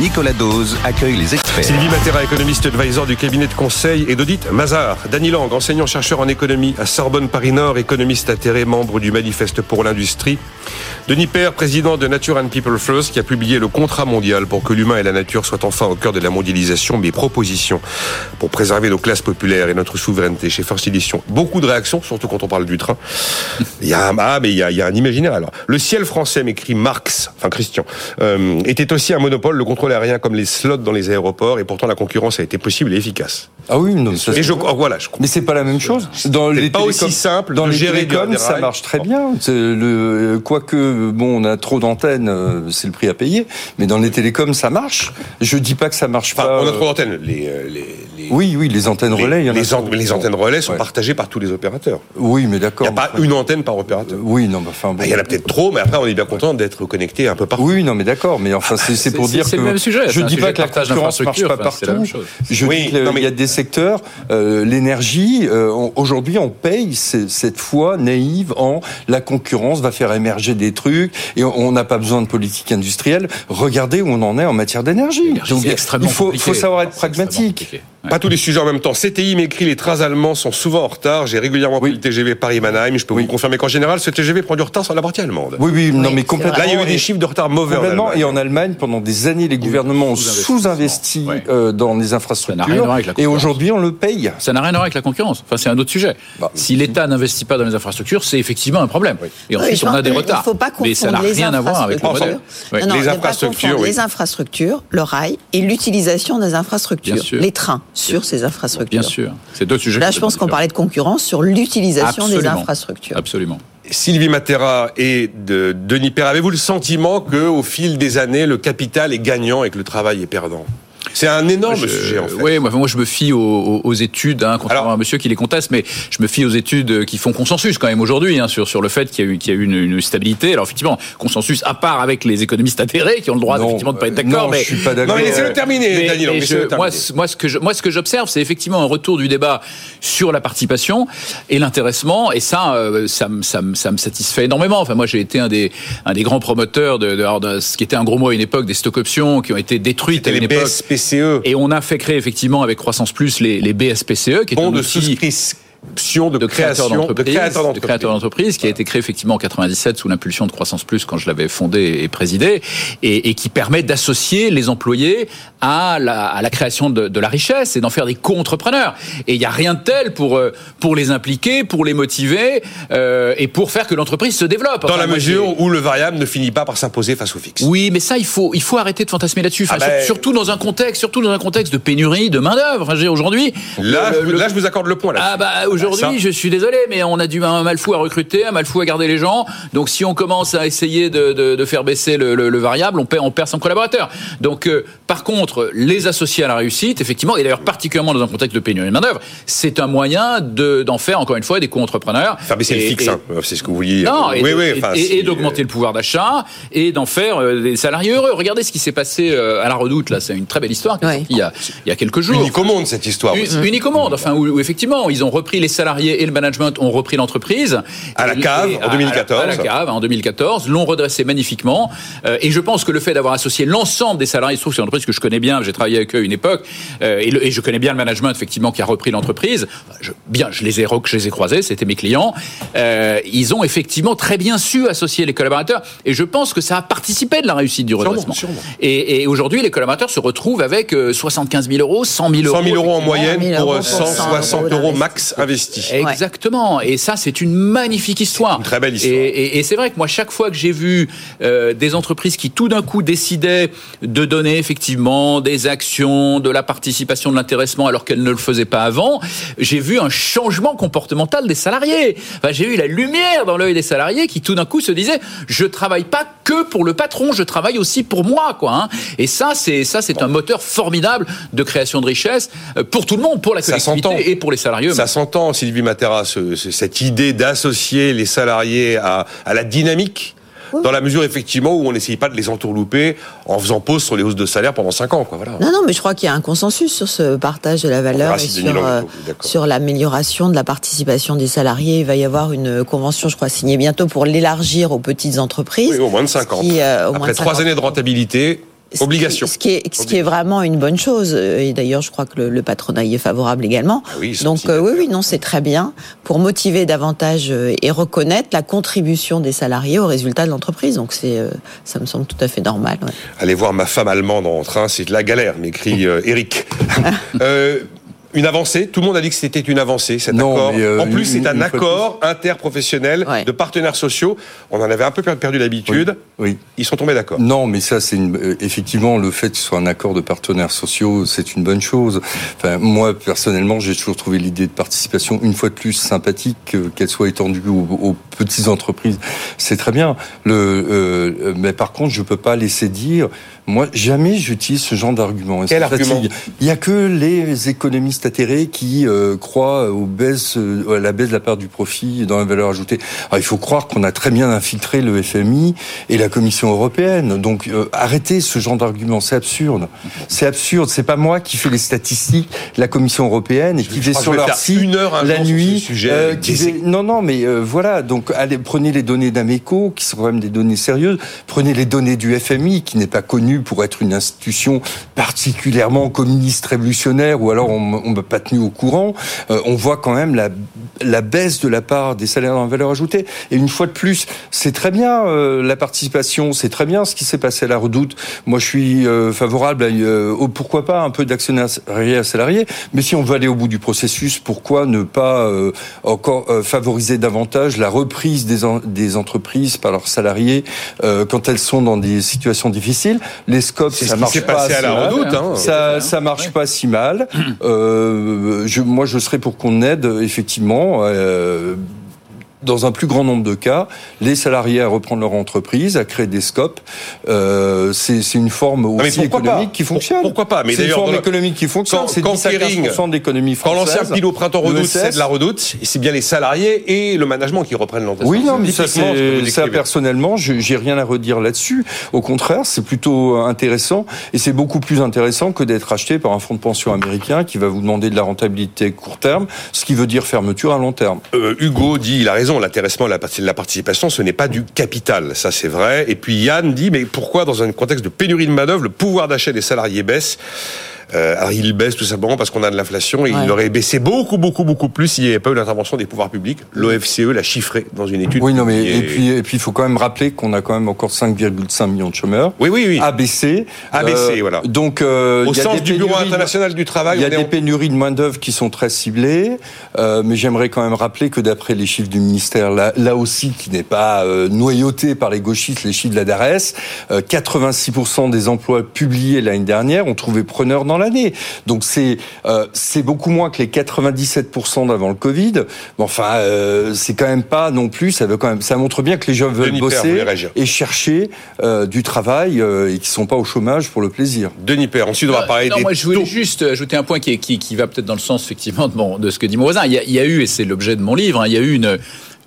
Nicolas Dose accueille les experts. Sylvie Matera, économiste advisor du cabinet de conseil et d'audit Mazar. Dany Lang, enseignant-chercheur en économie à Sorbonne Paris-Nord, économiste atterré, membre du Manifeste pour l'industrie. Denis Père, président de Nature and People First, qui a publié le contrat mondial pour que l'humain et la nature soient enfin au cœur de la mondialisation. Mes propositions pour préserver nos classes populaires et notre souveraineté chez First Edition. Beaucoup de réactions, surtout quand on parle du train. Il y a ah, mais il y a, un imaginaire. Le ciel français, m'écrit Marx, enfin Christian, euh, était aussi un monopole. Le contrôle aérien comme les slots dans les aéroports, et pourtant la concurrence a été possible et efficace. Ah oui, non, ça, Et je, oh, voilà, je mais c'est pas la même chose. Dans les pas aussi simple Dans de les gérer télécoms, ça marche très bien. Le, quoique, bon, on a trop d'antennes, euh, c'est le prix à payer. Mais dans les télécoms, ça marche. Je dis pas que ça marche Enfin, pas. on a euh, trop d'antennes. Euh, les, les, Oui, oui, les antennes les- relais, il y en a les, an- trop. les antennes relais sont Ouais. partagées par tous les opérateurs. Oui, mais Il d'accord. n'y a pas Enfin, une antenne par opérateur. Oui, non, mais enfin, bon. Il y en a peut-être trop, mais après, on est bien content d'être connecté un peu partout. Oui, non, mais d'accord, mais enfin, c'est c'est pour C'est- dire c'est que le même sujet, je c'est un dis pas que la concurrence marche pas c'est partout. même chose. Je Oui, dis qu'il non, mais- y a des secteurs, euh, l'énergie. euh, Aujourd'hui, on paye c'est- cette foi naïve en la concurrence va faire émerger des trucs et on n'a pas besoin de politique industrielle. Regardez où on en est en matière d'énergie. Donc, c'est extrêmement il faut, savoir être C'est pragmatique. Ouais. Pas tous les sujets en même temps. CTI m'écrit les trains allemands sont souvent en retard. J'ai régulièrement pris le TGV Paris-Mannheim. Je peux Oui. vous confirmer qu'en général, ce TGV prend du retard sur la partie allemande. Oui, oui, non, Oui, mais complètement. Là, il y a eu Et- des chiffres de retard mauvais en Complètement. Et en Allemagne, pendant des années, les gouvernements ont sous-investi Ouais. euh, dans les Ça n'a rien à infrastructures. voir avec la Et aujourd'hui, on le paye. Ça n'a rien à voir avec la concurrence. Enfin, c'est un autre sujet. Bah, si l'État n'investit pas dans les infrastructures, c'est effectivement un problème. Et Oui, ensuite, je on a des retards. faut pas Mais ça n'a rien à voir avec le modèle. infrastructures. Les infrastructures. Les infrastructures, le rail et l'utilisation des infrastructures. Les trains sur ces infrastructures. Bien sûr. C'est deux sujets. Là, je pense qu'on parlait de concurrence sur l'utilisation des infrastructures. Absolument. Sylvie Matera et de Denis Père, avez-vous le sentiment que, au fil des années, le capital est gagnant et que le travail est perdant? C'est un énorme Je- sujet, en fait. Oui, moi, moi, je me fie aux, aux- études, hein, contrairement Alors- à un monsieur qui les conteste, mais je me fie aux études euh, qui font consensus quand même aujourd'hui hein, sur sur le fait qu'il y a eu qu'il y a eu une, une stabilité. Alors effectivement, consensus à part avec les économistes atterrés qui ont le droit Non, effectivement de pas être euh, d'accord, non, mais je suis pas Non, d'accord. mais laissez-le terminer, mais- Daniel. mais laissez-le je- terminer. moi, ce que je, moi, ce que j'observe, c'est effectivement un retour du débat sur la participation et l'intéressement, et ça, euh, ça, me- ça, me- ça me satisfait énormément. Enfin, moi, j'ai été un des, un des grands promoteurs de, de, ce qui était un gros mot à une époque des stock options qui ont été détruites à C'était une les époque. BSPCE, Et on a fait créer effectivement avec Croissance Plus les, les BSPCE, E, qui est bons un de outil souscription, de, de créateurs création, de de d'entreprise. qui a été créé effectivement en 97 sous l'impulsion de Croissance Plus quand je l'avais fondé et présidé, et, et qui permet d'associer les employés à la, à la création de, de la richesse et d'en faire des co-entrepreneurs. Et il n'y a rien de tel pour euh, pour les impliquer, pour les motiver euh, et pour faire que l'entreprise se développe. Dans la moi, mesure où le variable ne finit pas par s'imposer face au fixe. oui, mais ça, il faut, il faut arrêter de fantasmer là-dessus. Enfin, Ah ben- sur- surtout dans un contexte, surtout dans un contexte de pénurie de main d'œuvre. Enfin, aujourd'hui. Là, le- je, le- là, je vous accorde le point. Là ah bah Ça. aujourd'hui, je suis désolé, mais on a du un mal fou à recruter, un mal fou à garder les gens. Donc si on commence à essayer de, de, de faire baisser le, le- le variable, on perd, on perd son collaborateur. Donc euh, par contre, les associer à la réussite, effectivement, et d'ailleurs particulièrement dans un contexte de pénurie de main d'œuvre, c'est un moyen de d'en faire encore une fois des co-entrepreneurs. Faire baisser le fixe, et- hein. c'est ce que vous vouliez non, et, oui, de- oui, et- enfin, et- si- et d'augmenter le pouvoir d'achat et d'en faire euh, des salariés heureux. Regardez ce qui s'est passé euh, à la Redoute, là, c'est une très belle histoire sortie il y a, il y a quelques jours. Unique au monde, cette histoire. U- aussi. Unique au monde, enfin où, où effectivement ils ont repris les salariés et le management ont repris l'entreprise À la cave, en 2014. À la, à la cave en 2014, l'ont redressé magnifiquement. Euh, et je pense que le fait d'avoir associé l'ensemble des salariés, il se trouve que c'est une entreprise que je connais bien, j'ai travaillé avec eux une époque, euh, et, le- et je connais bien le management effectivement qui a repris l'entreprise. Je- bien, je les ai je les ai croisés, c'était mes clients. Euh, ils ont effectivement très bien su associer les collaborateurs, et je pense que ça a participé de la réussite du redressement. sûrement. Et, et aujourd'hui, les collaborateurs se retrouvent avec euh, 75 000 euros, 100 000 euros. 100 000 euros en moyenne 100 000 pour euros euh, pour 160 100 euros euros max Exactement. Et ça, c'est une magnifique histoire. Une très belle histoire. Et, et- et c'est vrai que moi, chaque fois que j'ai vu euh, des entreprises qui tout d'un coup décidaient de donner effectivement des actions, de la participation, de l'intéressement, alors qu'elles ne le faisaient pas avant, j'ai vu un changement comportemental des salariés. Enfin, j'ai eu la lumière dans l'œil des salariés qui tout d'un coup se disaient je travaille pas que pour le patron, je travaille aussi pour moi, quoi. hein. Et ça, c'est ça, c'est un moteur formidable de création de richesse euh, pour tout le monde, pour la collectivité et pour les salariés. Ça s'entend, Sylvie Matera, ce- ce- cette idée d'associer les salariés à, à la dynamique dans la mesure effectivement où on n'essaye pas de les entourlouper en faisant pause sur les hausses de salaire pendant 5 ans. Quoi, voilà. Non, non, mais je crois qu'il y a un consensus sur ce partage de la valeur et sur, euh, sur l'amélioration de la participation des salariés. Il va y avoir une convention, je crois, signée bientôt pour l'élargir aux petites entreprises. Oui, au moins de 5 ans. Qui, euh, Après de 3 50. années de rentabilité, obligation. Ce qui, est, ce qui est vraiment une bonne chose. Et d'ailleurs, je crois que le, le patronat y est favorable également. Ah oui, Donc, euh, oui, oui, non, c'est très bien pour motiver davantage euh, et reconnaître la contribution des salariés au résultat de l'entreprise. Donc, c'est, euh, ça me semble tout à fait normal. ouais. Allez voir ma femme allemande en train, c'est de la galère, m'écrit euh, Eric. Euh, une avancée, tout le monde a dit que c'était une avancée, cet Non, accord. mais, euh, en plus, c'est un accord interprofessionnel Ouais. de partenaires sociaux. On en avait un peu per- perdu l'habitude. Oui. Ils sont tombés d'accord. Non, mais ça, c'est une... euh, effectivement le fait que ce soit un accord de partenaires sociaux, c'est une bonne chose. Enfin, moi, personnellement, j'ai toujours trouvé l'idée de participation une fois de plus sympathique, que- qu'elle soit étendue aux, aux petites entreprises. C'est très bien. Le, euh, mais par contre, je peux pas laisser dire. Moi, jamais j'utilise ce genre d'argument. Quel argument. Il y a que les économistes atterrés qui euh, croient aux baisses, euh, à la baisse de la part du profit dans la valeur ajoutée. Alors, il faut croire qu'on a très bien infiltré le FMI et la Commission européenne. Donc euh, arrêtez ce genre d'argument, c'est absurde. C'est absurde. C'est pas moi qui fais les statistiques, la Commission européenne et qui vais sur leur site une heure un la nuit. sujet qui des- Non, non, mais voilà. Donc allez, prenez les données d'Ameco, qui sont quand même des données sérieuses. Prenez les données du FMI, qui n'est pas connu pour être une institution particulièrement communiste révolutionnaire, ou alors on ne m'a pas tenu au courant. Euh, on voit quand même la, la baisse de la part des salaires en valeur ajoutée. Et une fois de plus, c'est très bien euh, la participation, c'est très bien ce qui s'est passé à la Redoute. Moi, je suis euh, favorable à euh, au- pourquoi pas un peu d'actionnariat salarié. Mais si on veut aller au bout du processus, pourquoi ne pas euh, encore euh, favoriser davantage la reprise des, des entreprises par leurs salariés quand elles sont dans des situations difficiles? Les scopes, ça marche s'est pas passé à assez la mal. redoute. Hein. Ça, ça marche pas si mal. Euh, je, moi, je serais pour qu'on aide effectivement. euh, dans un plus grand nombre de cas, les salariés à reprendre leur entreprise, à créer des scopes. Euh, c'est une forme aussi économique pas qui fonctionne. Pourquoi pas Mais C'est une forme économique qui fonctionne. Quand- C'est quand 10 à Kering- 15% de l'économie Quand française. l'ancien pile au printemps redoute c'est de la redoute, c'est bien les salariés et le management qui reprennent l'entreprise. Oui, non, mais ça, ça personnellement, j'ai rien à redire là-dessus. Au contraire, c'est plutôt intéressant et c'est beaucoup plus intéressant que d'être acheté par un fonds de pension américain qui va vous demander de la rentabilité court terme, ce qui veut dire fermeture à long terme. Euh, Hugo dit, il a raison, l'intéressement, la, la participation, ce n'est pas du capital, ça c'est vrai. Et puis Yann dit, mais pourquoi dans un contexte de pénurie de main-d'œuvre, le pouvoir d'achat des salariés baisse? Euh, alors il baisse tout simplement parce qu'on a de l'inflation et Ouais. il aurait baissé beaucoup, beaucoup, beaucoup plus s'il n'y avait pas eu l'intervention des pouvoirs publics. L'OFCE l'a chiffré dans une étude. Oui, non, mais est- et puis et puis il faut quand même rappeler qu'on a quand même encore 5,5 millions de chômeurs. Oui, oui, oui. ABC. ABC, voilà. Donc euh, Au il y a sens des du Bureau de- international du travail, Il y a des en- pénuries de main d'œuvre qui sont très ciblées, euh, mais j'aimerais quand même rappeler que d'après les chiffres du ministère, là, là aussi qui n'est pas euh, noyauté par les gauchistes, les chiffres de la DARES, euh, 86% des emplois publiés l'année dernière ont trouvé preneur dans l'année. Donc c'est euh, c'est beaucoup moins que les 97% d'avant le Covid. Mais enfin, euh, c'est quand même pas non plus. Ça veut quand même, ça montre bien que les gens veulent Denis Père bosser réagir. et chercher euh, du travail euh, et qui sont pas au chômage pour le plaisir. Denis Père, ensuite on va parler Euh, non, des moi je voulais taux. juste ajouter un point qui, est- qui, qui va peut-être dans le sens effectivement de, mon- de ce que dit mon voisin. Il y a, il y a eu, et c'est l'objet de mon livre, hein, il y a eu une,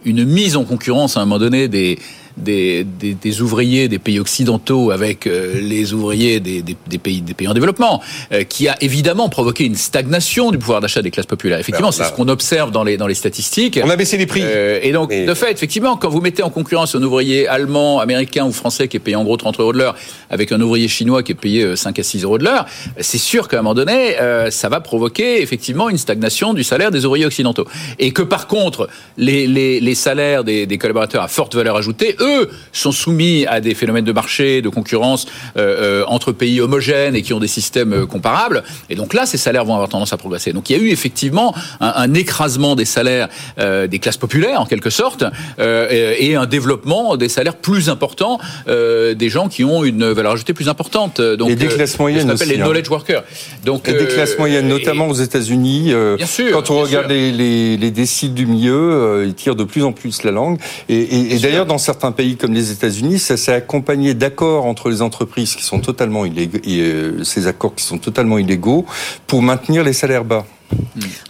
une mise en concurrence à un moment donné des, des, des, des ouvriers des pays occidentaux avec euh, les ouvriers des, des, des pays, des pays en développement, euh, qui a évidemment provoqué une stagnation du pouvoir d'achat des classes populaires. Effectivement, c'est là- ce qu'on observe dans les, dans les statistiques. On a baissé les prix. Euh, et donc, Mais- de fait, effectivement, quand vous mettez en concurrence un ouvrier allemand, américain ou français qui est payé en gros 30 euros de l'heure avec un ouvrier chinois qui est payé euh, 5 à 6 euros de l'heure, c'est sûr qu'à un moment donné, euh, ça va provoquer effectivement une stagnation du salaire des ouvriers occidentaux. Et que par contre, les, les, les salaires des, des collaborateurs à forte valeur ajoutée, eux, sont soumis à des phénomènes de marché, de concurrence euh, euh, entre pays homogènes et qui ont des systèmes euh, comparables. Et donc là, ces salaires vont avoir tendance à progresser. Donc il y a eu effectivement un, un écrasement des salaires euh, des classes populaires, en quelque sorte, euh, et, et un développement des salaires plus importants des gens qui ont une valeur ajoutée plus importante. Donc, Et des classes moyennes Ce qu'on appelle aussi, les hein. knowledge workers. Donc, Et des classes moyennes, et- notamment aux États-Unis. Bien sûr, quand on regarde sûr. les, les, les déciles du milieu, ils tirent de plus en plus la langue. Et, et- et d'ailleurs, dans certains pays comme les États-Unis, ça s'est accompagné d'accords entre les entreprises qui sont totalement illégaux, et, euh, ces accords qui sont totalement illégaux, pour maintenir les salaires bas.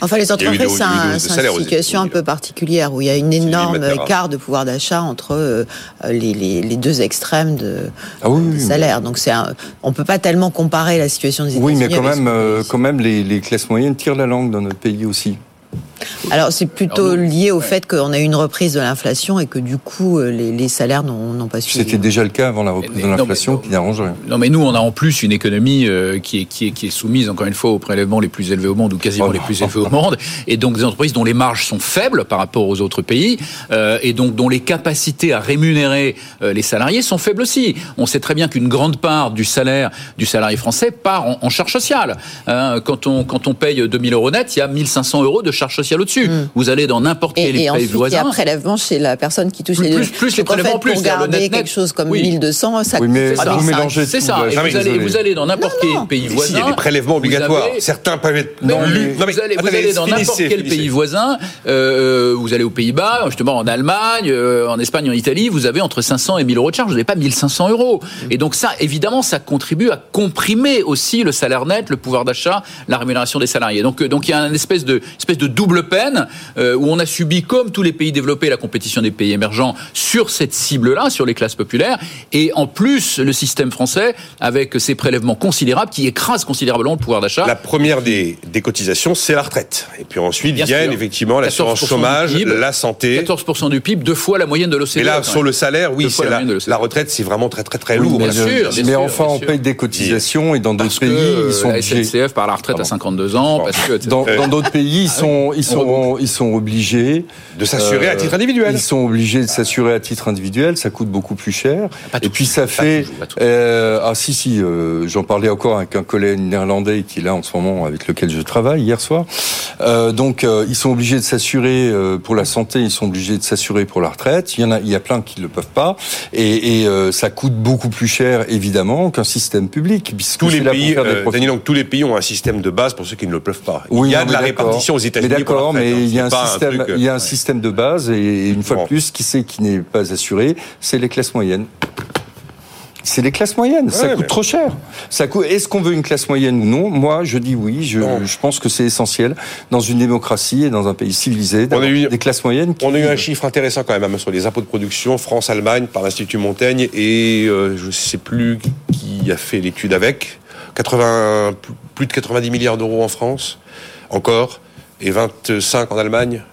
Enfin, les entreprises, c'est un- une situation un peu particulière où il y a une énorme écart de pouvoir d'achat entre euh, les, les- les deux extrêmes de, Ah oui, des salaires. Donc, un- on peut pas tellement comparer la situation des États-Unis. Oui, mais quand même, euh, quand même, les, les classes moyennes tirent la langue dans notre pays aussi. Alors, c'est plutôt Alors, lié au ouais. fait qu'on a eu une reprise de l'inflation et que du coup, euh, les, les salaires n'ont pas suivi. C'était déjà le cas avant la reprise Mais de l'inflation qui n'arrange rien. Non, mais nous, on a en plus une économie euh, qui, est, qui, est, qui est soumise, encore une fois, aux prélèvements les plus élevés au monde, ou quasiment Oh les plus élevés au monde, et donc des entreprises dont les marges sont faibles par rapport aux autres pays, euh, et donc dont les capacités à rémunérer euh, les salariés sont faibles aussi. On sait très bien qu'une grande part du salaire du salarié français part en, en charge sociale. Hein, quand, on, quand on paye 2000 euros net, il y a 1500 euros de charge sociale au-dessus. Vous allez dans n'importe quel Et, et pays ensuite, il y voisin. a prélèvement chez la personne qui touche Plus- les plus- plus les Donc, en fait, prélèvements en plus, Pour garder net-net. quelque chose comme Oui. 1200, ça Oui, mais ça vous coûte mélangez C'est ça. Et vous allez, vous allez dans n'importe quel pays Ici, voisin. il y a des prélèvements vous obligatoires. avez- Certains peuvent être. Non, mais vous allez, vous attendez, allez dans n'importe quel pays voisin, euh, vous allez aux Pays-Bas, justement en Allemagne, euh, en Espagne, en Italie, vous avez entre 500 et 1000 euros de charge, vous n'avez pas 1500 euros. Et donc ça, évidemment, ça contribue à comprimer aussi le salaire net, le pouvoir d'achat, la rémunération des salariés. Donc, euh, donc il y a une espèce de, espèce de double peine euh, où on a subi, comme tous les pays développés, la compétition des pays émergents sur cette cible-là, sur les classes populaires, et en plus le système français avec ses prélèvements considérables qui écrasent considérablement le pouvoir d'achat. La première des, des cotisations, c'est la retraite. Et puis ensuite Bien viennent sûr. effectivement l'assurance 14% du chômage, PIB, la santé. 14% du PIB, deux fois la moyenne de l'OCDE. Et là, sur le salaire, oui, c'est la la, moyenne de l'OCDE. la retraite, c'est vraiment très très très Oui, lourd. mais, bien sûr, bien mais sûr, enfin, bien on paye des cotisations et dans d'autres pays, ils sont la. SNCF par la retraite à Pardon. 52 ans, parce que etc. Dans, d'autres pays, ils sont, ils sont, ils sont obligés De s'assurer à Euh, titre individuel. Ils sont obligés de s'assurer à titre individuel, ça coûte beaucoup plus cher. Pas Et puis ça Pas fait toujours, euh, ah si si, euh, j'en parlais encore avec un collègue néerlandais qui est là en ce moment avec lequel je travaille hier soir. Donc ils sont obligés de s'assurer pour la santé, ils sont obligés de s'assurer pour la retraite. Il y en a, il y a plein qui le peuvent pas et, et ça coûte beaucoup plus cher évidemment qu'un système public Tous les pays. Daniel, donc, tous les pays ont un système de base pour ceux qui ne le peuvent pas. Oui, il y a de la répartition aux États-Unis. Mais d'accord, hein. il y a un pas système, truc, euh, il y a un système de base et une fois Bon. de plus, qui c'est qui n'est pas assuré, c'est les classes moyennes. C'est les classes moyennes. ça coûte mais- trop cher. Ça coûte. Est-ce qu'on veut une classe moyenne ou non? Moi, je dis oui. Je, pense que c'est essentiel dans une démocratie et dans un pays civilisé d'avoir On a eu- des classes moyennes. qui On a eu un chiffre intéressant quand même hein, sur les impôts de production France-Allemagne par l'Institut Montaigne et euh, je ne sais plus qui a fait l'étude avec. 80, plus de 90 milliards d'euros en France, encore, et 25 en Allemagne.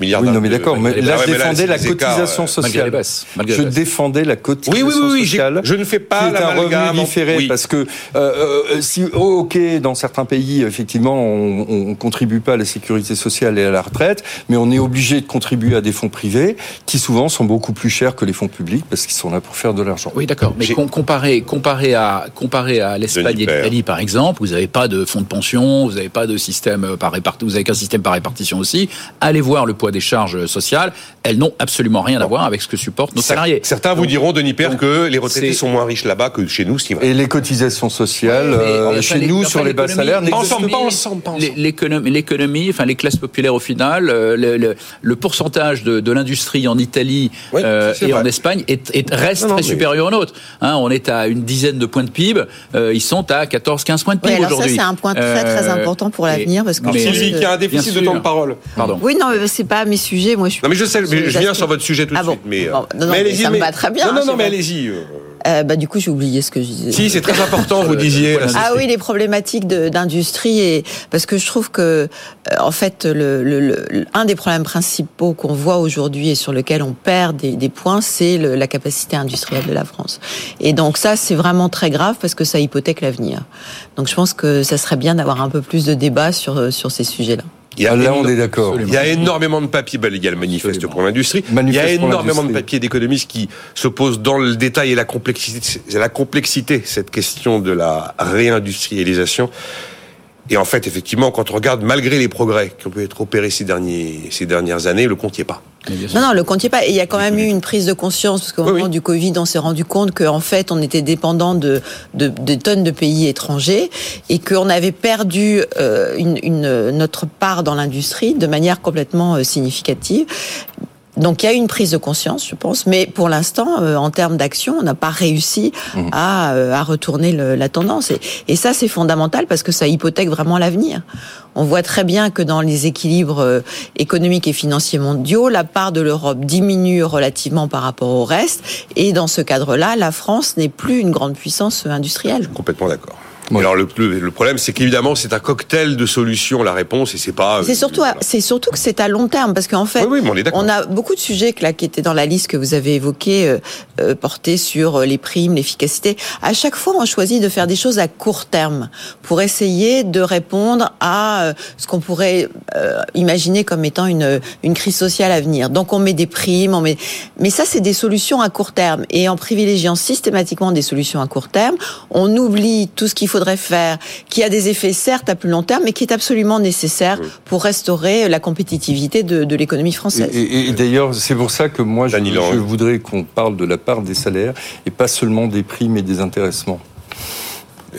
Milliards Oui, non, mais de- d'accord. Mais Ah là, je mais là, défendais la cotisation euh, Malgré les sociale. baisses. Malgré Je défendais la cotisation oui, oui, oui, j'ai- sociale. je ne fais pas est un revenu différé Oui. parce que euh, euh, si oh, ok dans certains pays effectivement on, on contribue pas à la sécurité sociale et à la retraite mais on est obligé de contribuer à des fonds privés qui souvent sont beaucoup plus chers que les fonds publics parce qu'ils sont là pour faire de l'argent. Oui, d'accord. Mais comparé, comparé à, comparé à l'Espagne et l'Italie, par exemple, vous n'avez pas de fonds de pension, vous n'avez pas de système euh, par répartition, vous avez qu'un système par répartition aussi. Allez voir le poids des charges sociales. Elles n'ont absolument rien à voir avec ce que supportent nos salariés. Certains vous Donc, diront, Denis Père, que les retraités sont moins riches là-bas que chez nous, ce qui. Et les cotisations sociales euh, chez nous sur les bas salaires Pas n'existent ensemble, pas. ensemble, L'économie, l'économie, enfin les classes populaires au final, euh, le, le- le pourcentage de, de l'industrie en Italie euh, et vrai. en Espagne est, est- reste Non, non, très mais- supérieur au nôtre. Hein, on est à une dizaine de points de PIB, euh, ils sont à 14-15 points de Oui, PIB ça, aujourd'hui. c'est un point très, très important pour l'avenir, parce que Mais- Sylvie, qui a un déficit de temps de parole. Pardon. Oui, non, mais c'est pas mes sujets. Moi, je suis Non mais je sais, mais je viens aspects- sur votre sujet tout de Ah bon. suite. Mais, euh, Bon, non, non, mais mais allez-y, ça me va très bien, Non, non, non, mais allez-y. euh. Euh, bah, du coup, j'ai oublié ce que je disais. Si, c'est très important, vous disiez. là, Ah oui, les problématiques d'industrie et parce que je trouve que euh, en fait le, le- le- un des problèmes principaux qu'on voit aujourd'hui et sur lequel on perd des, des points, c'est la capacité industrielle de la France. Et donc ça, c'est vraiment très grave parce que ça hypothèque l'avenir. Donc je pense que ça serait bien d'avoir un peu plus de débat sur sur ces sujets-là. Il y a Ah, Là, on est d'accord. Il y a énormément de papiers, il y a le manifeste Absolument. pour l'industrie, il y a énormément de papiers d'économistes qui s'opposent dans le détail et la complexité, la complexité, cette question de la réindustrialisation. Et en fait, effectivement, quand on regarde, malgré les progrès qui ont pu être opérés ces, derniers, ces dernières années, le compte n'y est pas. Non, non, le compte est pas. Et il y a quand même eu une prise de conscience parce qu'au Oui, moment oui. du Covid, on s'est rendu compte qu'en fait, on était dépendant de, de, de tonnes de pays étrangers et qu'on avait perdu euh, une, une, notre part dans l'industrie de manière complètement euh, significative. Donc il y a une prise de conscience, je pense, mais pour l'instant, euh, en termes d'action, on n'a pas réussi Mmh. à, euh, à retourner le- la tendance. Et, et ça, c'est fondamental parce que ça hypothèque vraiment l'avenir. On voit très bien que dans les équilibres euh, économiques et financiers mondiaux, la part de l'Europe diminue relativement par rapport au reste. Et dans ce cadre-là, la France n'est plus une grande puissance industrielle. Complètement d'accord. Alors le, le- le problème, c'est qu'évidemment, c'est un cocktail de solutions, la réponse, et c'est pas. C'est surtout, c'est surtout que c'est à long terme parce qu'en fait, Oui, oui, on on a beaucoup de sujets là qui étaient dans la liste que vous avez évoquée, euh, euh, portés sur euh, les primes, l'efficacité. À chaque fois, on choisit de faire des choses à court terme pour essayer de répondre à euh, ce qu'on pourrait euh, imaginer comme étant une une crise sociale à venir. Donc, on met des primes, on met, mais ça, c'est des solutions à court terme. Et en privilégiant systématiquement des solutions à court terme, on oublie tout ce qu'il faudrait faire, qui a des effets certes à plus long terme, mais qui est absolument nécessaire pour restaurer la compétitivité de, de l'économie française. Et, et- et d'ailleurs, c'est pour ça que moi, je, voudrais qu'on parle de la part des salaires et pas seulement des primes et des intéressements.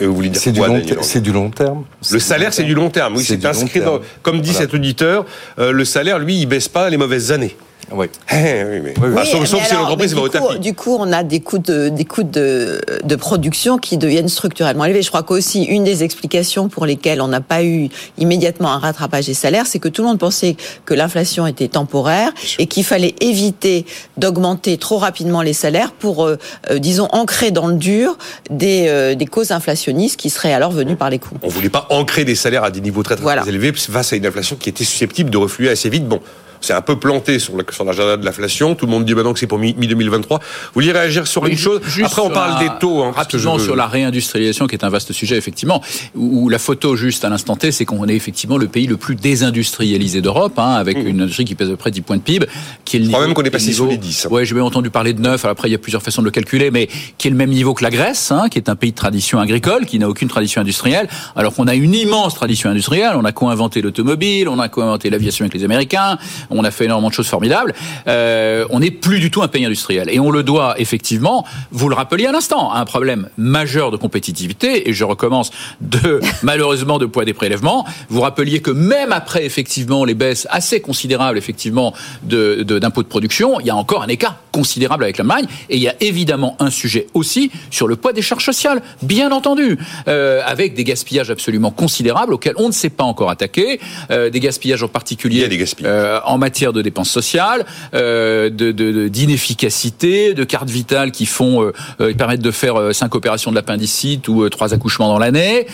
Et vous voulez dire C'est du, quoi, long Daniel ter- c'est du long terme. Le salaire, c'est du long terme. Oui, C'est inscrit dans. Comme dit Voilà. cet auditeur, euh, le salaire, lui, il baisse pas les mauvaises années. Ouais. Eh, oui, mais. Oui, sauf mais sauf si l'entreprise va au du coup, tapis. Du coup, on a des coûts de, des coûts de, de production qui deviennent structurellement élevés. Je crois qu'aussi une des explications pour lesquelles on n'a pas eu immédiatement un rattrapage des salaires, c'est que tout le monde pensait que l'inflation était temporaire et qu'il fallait éviter d'augmenter trop rapidement les salaires pour, euh, euh, disons, ancrer dans le dur des, euh, des causes inflationnistes qui seraient alors venues par les coûts. On voulait pas ancrer des salaires à des niveaux très très, Voilà. très élevés face à une inflation qui était susceptible de refluer assez vite. Bon, c'est un peu planté sur la- sur l'agenda de l'inflation. Tout le monde dit maintenant que c'est pour mi- mi-2023. Vous vouliez réagir sur une chose juste Après, on sur parle des taux. hein, rapidement veux- sur la réindustrialisation, qui est un vaste sujet, effectivement, où, la photo juste à l'instant T, c'est qu'on est effectivement le pays le plus désindustrialisé d'Europe, hein, avec une industrie qui pèse à peu près 10 points de PIB. Qui est le. Je crois niveau- même qu'on est passé niveau- les 10, hein. Ouais, j'ai bien entendu parler de 9, alors après il y a plusieurs façons de le calculer, mais qui est le même niveau que la Grèce, hein, qui est un pays de tradition agricole, qui n'a aucune tradition industrielle, alors qu'on a une immense tradition industrielle, on a co-inventé l'automobile, on a co-inventé l'aviation avec les Américains, on a fait énormément de choses formidables, euh, on n'est plus du tout un pays industriel. Et on le doit effectivement, vous le rappeliez à l'instant, à un problème majeur de compétitivité, et je recommence de, malheureusement, de poids des prélèvements, vous rappeliez que même après effectivement les baisses assez considérables effectivement de, de- d'impôts de production, il y a encore un écart considérable avec l'Allemagne, et il y a évidemment un sujet aussi sur le poids des charges sociales, bien entendu, euh, avec des gaspillages absolument considérables auxquels on ne s'est pas encore attaqué, euh, des gaspillages en particulier Il y a des gaspillages. euh, en matière de dépenses sociales, euh, de, de- de- d'inefficacité, de cartes vitales qui font, euh, euh, permettent de faire euh, cinq opérations de l'appendicite ou trois accouchements dans l'année.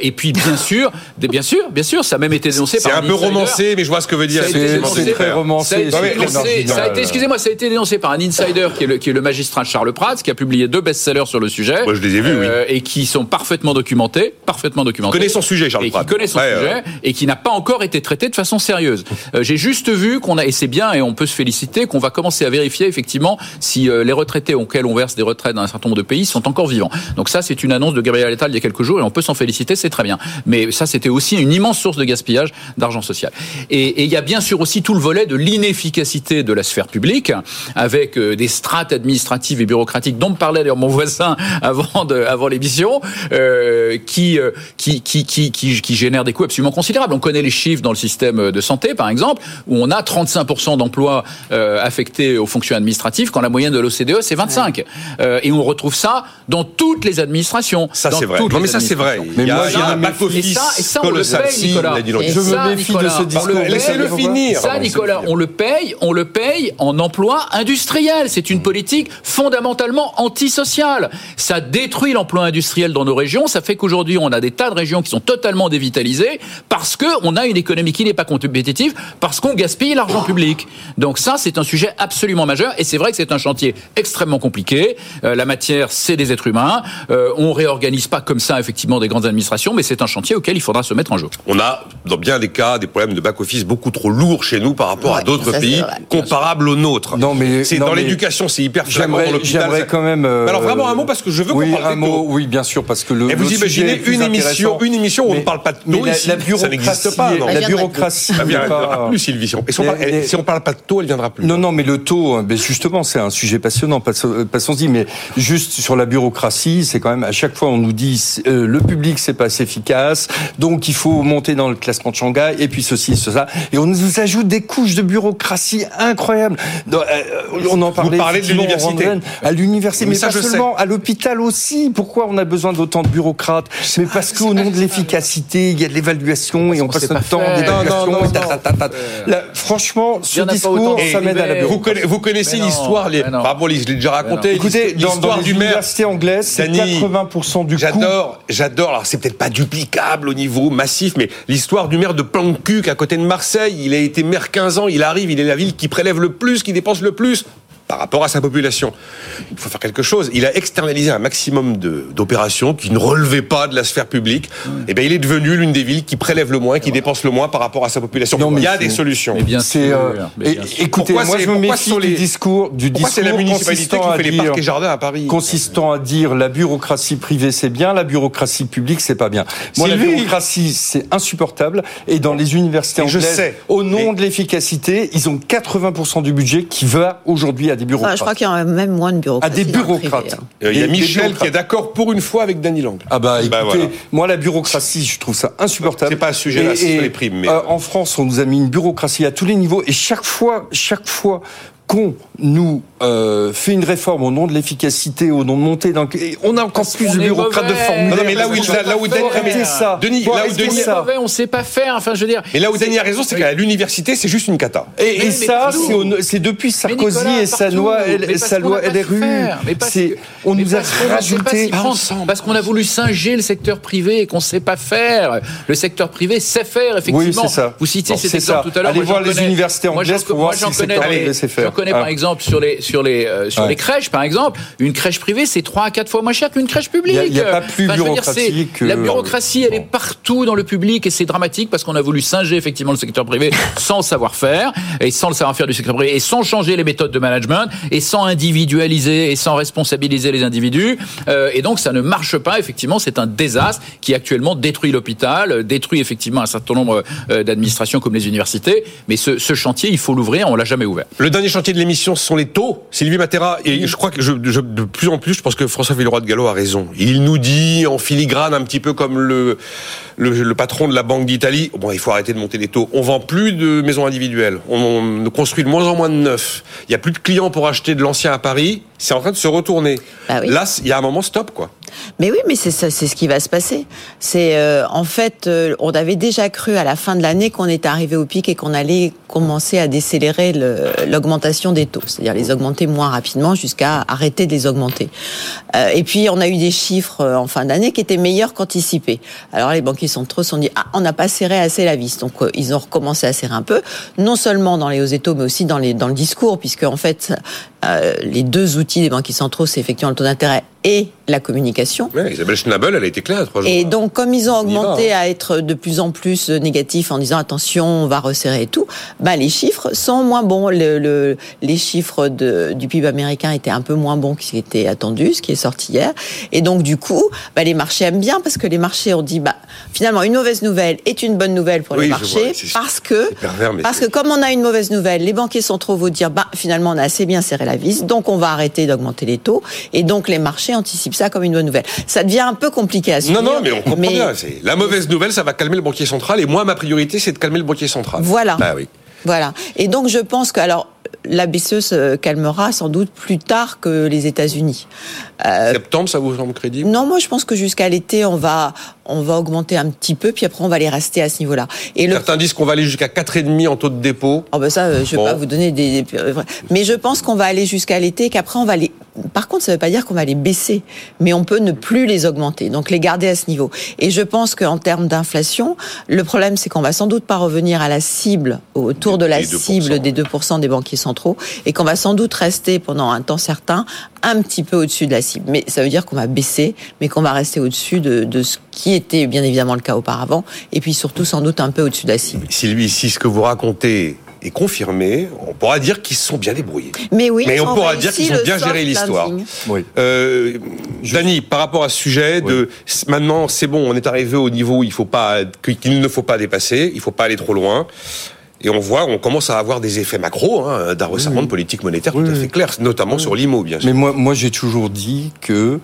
Et puis bien sûr, des- bien sûr, bien sûr, ça a même été dénoncé C'est par un peu insider. romancé, mais je vois ce que veut dire. C'est- c'est très romancé, c'est excusez-moi, ça a été dénoncé par un insider qui est le, qui est le magistrat Charles Prats, qui a publié deux best-sellers sur le sujet. Moi, je les ai vus, oui. Et qui sont parfaitement documentés, parfaitement documentés. connaissez son sujet, Charles qui connaît son Ouais, sujet et qui n'a pas encore été traité de façon sérieuse. J'ai juste vu qu'on a, et c'est bien, et on peut se féliciter, qu'on va commencer à vérifier effectivement si euh, les retraités auxquels on verse des retraites dans un certain nombre de pays sont encore vivants. Donc ça, c'est une annonce de Gabriel Attal il y a quelques jours et on peut s'en féliciter, c'est très bien. Mais ça, c'était aussi une immense source de gaspillage d'argent social. Et il y a bien sûr aussi tout le volet de l'inefficacité de la sphère publique, avec euh, des strates administratives et bureaucratiques dont parlait d'ailleurs mon voisin avant l'émission, euh, qui, qui, qui génèrent des coûts absolument considérables. On connaît les chiffres dans le système de santé, par exemple, où on a 35% d'emplois euh, affectés aux fonctions administratives, quand la moyenne de l'OCDE, c'est 25. Euh, et on retrouve ça dans toutes les administrations. Ça, c'est vrai. Non, mais ça, c'est vrai. Il y a, moi, il y a un me back-office Et ça, et ça, on le paye, Si, Nicolas. Et Je me méfie de Nicolas, ce on discours. Laissez-le finir. Ça, Nicolas, on le paye, on le paye en emploi industriel. C'est une politique fondamentalement antisociale. Ça détruit l'emploi industriel dans nos régions. Ça fait qu'aujourd'hui, on a des tas de régions qui sont totalement dévitalisées parce que on a une économie qui n'est pas compétitive, parce qu'on gaspille l'argent public. Donc ça, c'est un sujet absolument majeur. Et c'est vrai que c'est un chantier extrêmement compliqué. Euh, la matière, c'est des êtres humains. Euh, on réorganise pas comme ça, effectivement, des grandes administrations, mais c'est un chantier auquel il faudra se mettre en jeu. On a, dans bien des cas, des problèmes de back-office beaucoup trop lourds chez nous par rapport à d'autres ça, pays comparables aux nôtres. Non, mais- c'est dans l'éducation, c'est hyper J'aimerais, ça- quand même. euh, Alors vraiment un mot parce que je veux qu'on oui, parle un mot, oui, bien sûr, parce que le. Et vous le sujet imaginez une émission, une émission où on ne parle pas de taux la, ici, la ça bureaucratie, n'existe pas. non la bureaucratie Ah plus Sylvie, si on on, si, on parle, si on parle pas de taux, elle viendra plus. Non, non, mais le taux, ben justement, c'est un sujet passionnant. Passons-y, mais juste sur la bureaucratie, c'est quand même à chaque fois on nous dit euh, le public c'est pas assez efficace, donc il faut monter dans le classement de Shanghai et puis ceci, cela, et on nous ajoute des couches de bureaucratie incroyables. Euh, on en parlait. Vous parlez de l'université. À l'université, mais, pas seulement, à l'hôpital aussi. Pourquoi on a besoin d'autant de bureaucrates Mais parce qu'au nom de l'efficacité, il y a de l'évaluation et on passe notre temps d'évaluation. Franchement, ce discours, ça m'aide à la bureaucratie. Vous connaissez l'histoire, les... bon, je l'ai déjà raconté. Écoutez, l'histoire du maire anglaise, c'est 80% du J'adore, j'adore. Alors c'est peut-être pas duplicable au niveau massif, mais l'histoire du maire de Plancuc à côté de Marseille, il a été maire 15 ans, il arrive, il est la ville qui prélève le plus, qui dépense le plus par rapport à sa population. Il faut faire quelque chose. Il a externalisé un maximum d'opérations qui ne relevaient pas de la sphère publique. Et eh bien, il est devenu l'une des villes qui prélève le moins, qui dépense le moins par rapport à sa population. Non, il y a des solutions. Mais bien sûr. Euh, écoutez, moi je me méfie du discours du discours c'est la municipalité qui fait les parcs et jardins à Paris Consistant à dire la bureaucratie privée c'est bien, la bureaucratie publique c'est pas bien. Moi la bureaucratie c'est insupportable et dans les universités anglaises, je sais, au nom de l'efficacité, ils ont 80% du budget qui va aujourd'hui à des bureaucrates. je crois qu'il y a même moins de bureaucrates. À des bureaucrates. Hein. Euh, il y a Michel qui est d'accord pour une fois avec Dany Lang. Ah bah, bah écoutez, moi la bureaucratie, je trouve ça insupportable. C'est pas un sujet là, c'est les primes. Mais... Euh, en France, on nous a mis une bureaucratie à tous les niveaux et chaque fois, chaque fois qu'on nous euh, fait une réforme au nom de l'efficacité, au nom de monter dans... On a encore plus de bureaucrates de formulaires. Non, mais là où, là où Denis, ça. Denis, là où Denis, ça. on sait pas faire. Enfin, je veux dire. Mais là où Denis a raison, c'est qu'à l'université, c'est juste une cata. Et, et ça, c'est depuis Sarkozy et sa loi, sa loi LRU. On nous a rajouté. Parce qu'on a voulu singer le secteur privé et qu'on sait pas faire. Le secteur privé sait faire, effectivement. Oui, c'est ça. Vous citez cet exemple tout à l'heure. Allez voir les universités anglaises pour voir si le secteur privé sait faire. Connais par ah. exemple sur les sur les euh, sur les crèches par exemple, une crèche privée c'est 3 à 4 fois moins cher qu'une crèche publique. Il n'y a, pas plus bureaucratique La bureaucratie elle est partout dans le public et c'est dramatique parce qu'on a voulu singer effectivement le secteur privé sans savoir-faire et sans le savoir-faire du secteur privé et sans changer les méthodes de management et sans individualiser et sans responsabiliser les individus euh, et donc ça ne marche pas effectivement c'est un désastre qui actuellement détruit l'hôpital, détruit effectivement un certain nombre euh, d'administrations comme les universités mais ce, ce chantier il faut l'ouvrir, on l'a jamais ouvert. Le dernier chantier de l'émission ce sont les taux. Sylvie Matera, et je crois que je, de plus en plus, je pense que François Villeroy de Gallo a raison. Il nous dit en filigrane, un petit peu comme le, le, patron de la Banque d'Italie, bon, il faut arrêter de monter les taux. On vend plus de maisons individuelles. On, construit de moins en moins de neufs. Il y a plus de clients pour acheter de l'ancien à Paris. C'est en train de se retourner. Bah Là, il y a un moment stop, quoi. Mais oui, mais c'est ça, c'est ce qui va se passer. C'est euh, en fait, euh, on avait déjà cru à la fin de l'année qu'on était arrivé au pic et qu'on allait commencer à décélérer l'augmentation des taux, c'est-à-dire les augmenter moins rapidement jusqu'à arrêter de les augmenter. Euh, et puis on a eu des chiffres en fin d'année qui étaient meilleurs qu'anticipés. Alors les banquiers centraux se sont dit ah on n'a pas serré assez la vis, donc ils ont recommencé à serrer un peu, non seulement dans les hausses des taux, mais aussi dans le discours, puisque en fait les deux outils des banquiers centraux, c'est effectivement le taux d'intérêt et la communication. Isabelle Schnabel, elle a été claire trois jours. Et donc, comme ils ont augmenté hein. à être de plus en plus négatifs en disant attention, on va resserrer et tout, bah, les chiffres sont moins bons. Le, les chiffres de, du PIB américain étaient un peu moins bons qu'ils étaient attendus, ce qui est sorti hier. Et donc, du coup, bah, les marchés aiment bien parce que les marchés ont dit, bah, finalement, une mauvaise nouvelle est une bonne nouvelle pour les marchés parce que, parce que comme on a une mauvaise nouvelle, les banquiers centraux vont dire, bah, finalement, on a assez bien serré la vis, donc on va arrêter d'augmenter les taux. Et donc, les marchés anticipe ça comme une bonne nouvelle. Ça devient un peu compliqué à suivre. Non, non, mais on comprend bien. La mauvaise nouvelle, ça va calmer le banquier central. Et moi, ma priorité, c'est de calmer le banquier central. Voilà. Bah oui. Voilà. Et donc, je pense que, alors, la BCE se calmera sans doute plus tard que les États-Unis. Euh, Septembre, ça vous semble crédible? Non, moi je pense que jusqu'à l'été, on va on va augmenter un petit peu, puis après on va aller rester à ce niveau-là. Et Certains disent qu'on va aller jusqu'à 4,5 en taux de dépôt. Oh ben ça, euh, je ne vais pas vous donner des, Mais je pense qu'on va aller jusqu'à l'été, qu'après on va les... Par contre, ça ne veut pas dire qu'on va les baisser, mais on peut ne plus les augmenter, donc les garder à ce niveau. Et je pense qu'en termes d'inflation, le problème c'est qu'on va sans doute pas revenir à la cible, autour de la cible des 2% des banquiers centraux, et qu'on va sans doute rester pendant un temps certain un petit peu au-dessus de la cible. Mais ça veut dire qu'on va baisser, mais qu'on va rester au-dessus de, de ce qui était bien évidemment le cas auparavant, et puis surtout sans doute un peu au-dessus de la cible. Sylvie, si ce que vous racontez est confirmé, on pourra dire qu'ils se sont bien débrouillés. Mais oui, mais on pourra dire qu'ils ont bien géré l'histoire. Oui. Euh, Dani, par rapport à ce sujet de maintenant c'est bon, on est arrivé au niveau où il faut pas qu'il ne faut pas dépasser, il faut pas aller trop loin. Et on voit, on commence à avoir des effets macro hein, d'un resserrement de politique monétaire tout à fait clair, notamment sur l'IMO, bien sûr. Mais moi, moi j'ai toujours dit que,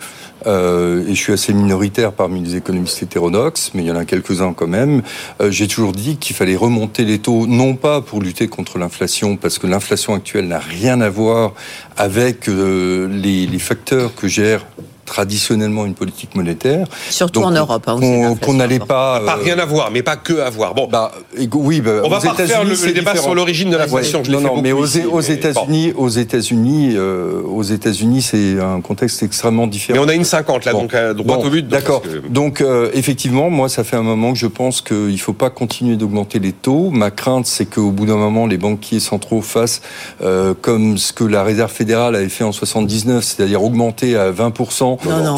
euh, et je suis assez minoritaire parmi les économistes hétérodoxes, mais il y en a quelques-uns quand même, euh, j'ai toujours dit qu'il fallait remonter les taux, non pas pour lutter contre l'inflation, parce que l'inflation actuelle n'a rien à voir avec euh, les, les facteurs que gère traditionnellement une politique monétaire. Surtout en Europe. Hein, qu'on n'allait pas... Pas rien à voir, mais pas que à voir. Bon, bah, oui, bah, on va pas faire le, le débat sur l'origine de l'inflation. Ouais, non, non, mais aux, aux États-Unis, aux États-Unis, euh, aux États-Unis, c'est un contexte extrêmement différent. Mais on a une 50 là, bon. donc euh, droit bon, au but. D'accord. Que... Donc euh, effectivement, moi, ça fait un moment que je pense qu'il ne faut pas continuer d'augmenter les taux. Ma crainte, c'est qu'au bout d'un moment, les banquiers centraux fassent euh, comme ce que la Réserve fédérale avait fait en 79, c'est-à-dire augmenter à 20 non, non.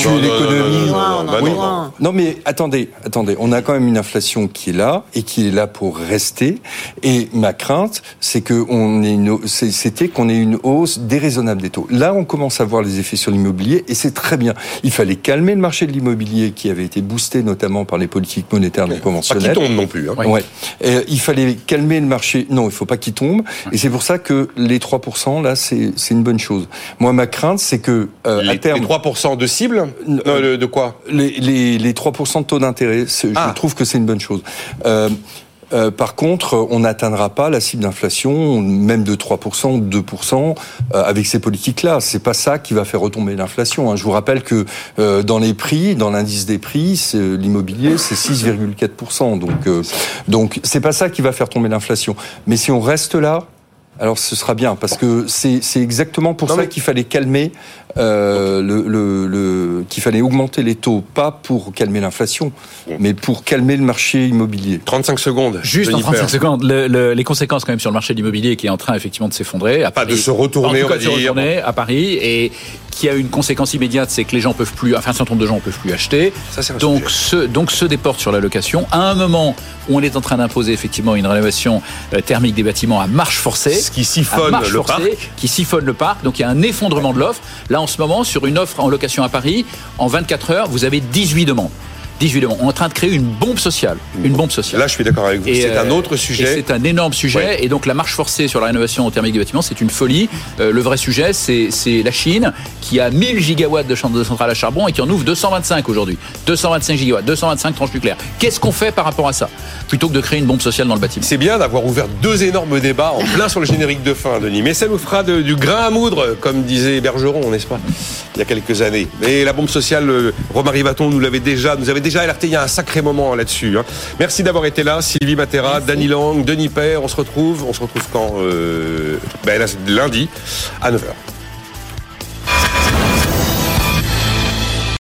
Non, non, mais attendez, attendez, on a quand même une inflation qui est là et qui est là pour rester. Et ma crainte, c'est que on ait une, c'était qu'on ait une hausse déraisonnable des taux. Là, on commence à voir les effets sur l'immobilier et c'est très bien. Il fallait calmer le marché de l'immobilier qui avait été boosté notamment par les politiques monétaires non conventionnelles. Pas qu'il tombe non plus. Hein. Ouais. Et il fallait calmer le marché. Non, il faut pas qu'il tombe. Et c'est pour ça que les 3%, là, c'est une bonne chose. Moi, ma crainte, c'est que euh, les, à terme, les 3% de cible euh, de quoi les, les, les 3% de taux d'intérêt, ah. je trouve que c'est une bonne chose. Euh, euh, par contre, on n'atteindra pas la cible d'inflation, même de 3% ou 2%, euh, avec ces politiques-là. C'est pas ça qui va faire retomber l'inflation. Hein. Je vous rappelle que euh, dans les prix, dans l'indice des prix, l'immobilier, c'est 6,4%. Donc, donc c'est pas ça qui va faire tomber l'inflation. Mais si on reste là, alors ce sera bien parce que c'est exactement pour non ça mais... qu'il fallait calmer euh, le, le, le qu'il fallait augmenter les taux, pas pour calmer l'inflation, mais pour calmer le marché immobilier. 35 secondes. Juste en 35 secondes, le, les conséquences quand même sur le marché de l'immobilier qui est en train effectivement de s'effondrer. Pas de se retourner, en tout cas, on va de se retourner à Paris et qui a une conséquence immédiate, c'est que les gens peuvent plus, enfin un certain nombre de gens ne peuvent plus acheter. Ça, donc se, donc se déportent sur la location. À un moment où on est en train d'imposer effectivement une rénovation euh, thermique des bâtiments à marche forcée, qui siphonne le forcée, parc, qui siphonne le parc. Donc il y a un effondrement de l'offre. Là en ce moment sur une offre en location à Paris, en 24 heures, vous avez 18 demandes. 18 demandes. On est en train de créer une bombe sociale. Une bombe sociale. Là, je suis d'accord avec vous. C'est euh, un autre sujet. C'est un énorme sujet. Ouais. Et donc, la marche forcée sur la rénovation thermique des bâtiments, c'est une folie. Euh, le vrai sujet, c'est la Chine qui a 1000 gigawatts de centrales à charbon et qui en ouvre 225 aujourd'hui. 225 gigawatts, 225 tranches nucléaires. Qu'est-ce qu'on fait par rapport à ça Plutôt que de créer une bombe sociale dans le bâtiment? C'est bien d'avoir ouvert deux énormes débats en plein sur le générique de fin, Denis. Mais ça nous fera de, du grain à moudre, comme disait Bergeron, n'est-ce pas? Il y a quelques années. Mais la bombe sociale, euh, Romain Rivaton nous l'avait déjà, nous avait déjà alerté il y a un sacré moment là-dessus. Hein. Merci d'avoir été là, Sylvie Matera, Merci. Dany Lang, Denis Père. On se retrouve, on se retrouve quand euh, ben, lundi à 9h.